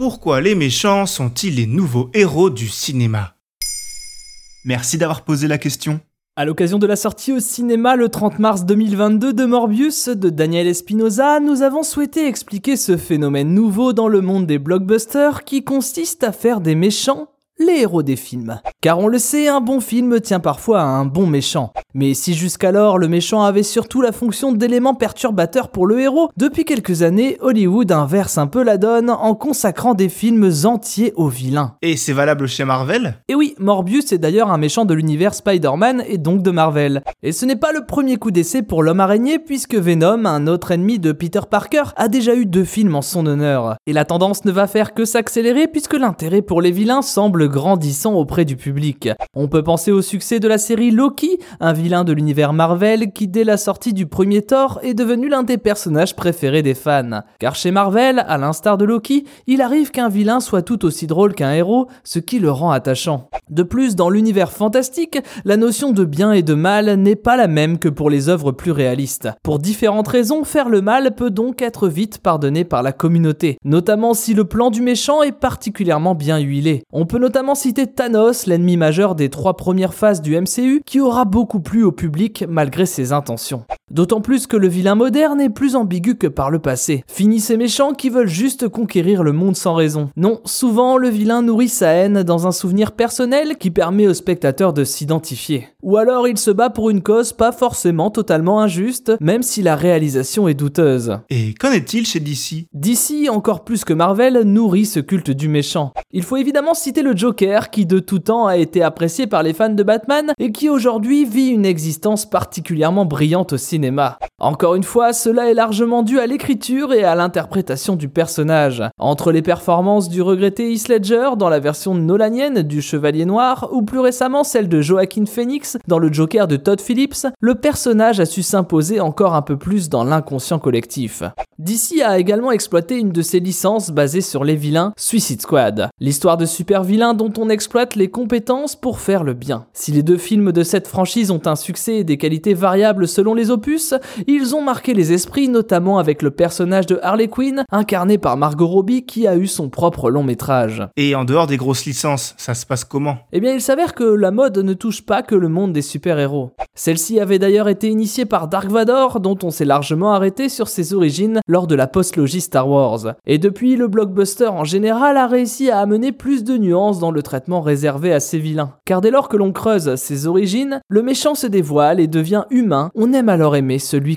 Pourquoi les méchants sont-ils les nouveaux héros du cinéma? Merci d'avoir posé la question. À l'occasion de la sortie au cinéma le 30 mars 2022 de Morbius de Daniel Espinosa, nous avons souhaité expliquer ce phénomène nouveau dans le monde des blockbusters qui consiste à faire des méchants les héros des films. Car on le sait, un bon film tient parfois à un bon méchant. Mais si jusqu'alors le méchant avait surtout la fonction d'élément perturbateur pour le héros, depuis quelques années, Hollywood inverse un peu la donne en consacrant des films entiers aux vilains. Et c'est valable chez Marvel? Et oui, Morbius est d'ailleurs un méchant de l'univers Spider-Man et donc de Marvel. Et ce n'est pas le premier coup d'essai pour l'homme araignée puisque Venom, un autre ennemi de Peter Parker, a déjà eu deux films en son honneur. Et la tendance ne va faire que s'accélérer puisque l'intérêt pour les vilains semble grandissant auprès du public. On peut penser au succès de la série Loki, un vilain de l'univers Marvel qui dès la sortie du premier Thor est devenu l'un des personnages préférés des fans. Car chez Marvel, à l'instar de Loki, il arrive qu'un vilain soit tout aussi drôle qu'un héros, ce qui le rend attachant. De plus, dans l'univers fantastique, la notion de bien et de mal n'est pas la même que pour les œuvres plus réalistes. Pour différentes raisons, faire le mal peut donc être vite pardonné par la communauté, notamment si le plan du méchant est particulièrement bien huilé. On peut notamment citer Thanos, l'ennemi majeur des trois premières phases du MCU, qui aura beaucoup plu au public malgré ses intentions. D'autant plus que le vilain moderne est plus ambigu que par le passé. Fini ces méchants qui veulent juste conquérir le monde sans raison. Non, souvent le vilain nourrit sa haine dans un souvenir personnel qui permet au spectateur de s'identifier. Ou alors il se bat pour une cause pas forcément totalement injuste, même si la réalisation est douteuse. Et qu'en est-il chez DC DC, encore plus que Marvel, nourrit ce culte du méchant. Il faut évidemment citer le Joker, qui de tout temps a été apprécié par les fans de Batman et qui aujourd'hui vit une existence particulièrement brillante au cinéma. 您吧。Encore une fois, cela est largement dû à l'écriture et à l'interprétation du personnage. Entre les performances du regretté Heath Ledger dans la version nolanienne du Chevalier Noir, ou plus récemment celle de Joaquin Phoenix dans le Joker de Todd Phillips, le personnage a su s'imposer encore un peu plus dans l'inconscient collectif. DC a également exploité une de ses licences basée sur les vilains, Suicide Squad. L'histoire de super vilains dont on exploite les compétences pour faire le bien. Si les deux films de cette franchise ont un succès et des qualités variables selon les opus, ils ont marqué les esprits, notamment avec le personnage de Harley Quinn, incarné par Margot Robbie, qui a eu son propre long métrage. Et en dehors des grosses licences, ça se passe comment? Eh bien, il s'avère que la mode ne touche pas que le monde des super-héros. Celle-ci avait d'ailleurs été initiée par Dark Vador, dont on s'est largement arrêté sur ses origines lors de la post-logie Star Wars. Et depuis, le blockbuster en général a réussi à amener plus de nuances dans le traitement réservé à ces vilains. Car dès lors que l'on creuse ses origines, le méchant se dévoile et devient humain, on aime alors aimer celui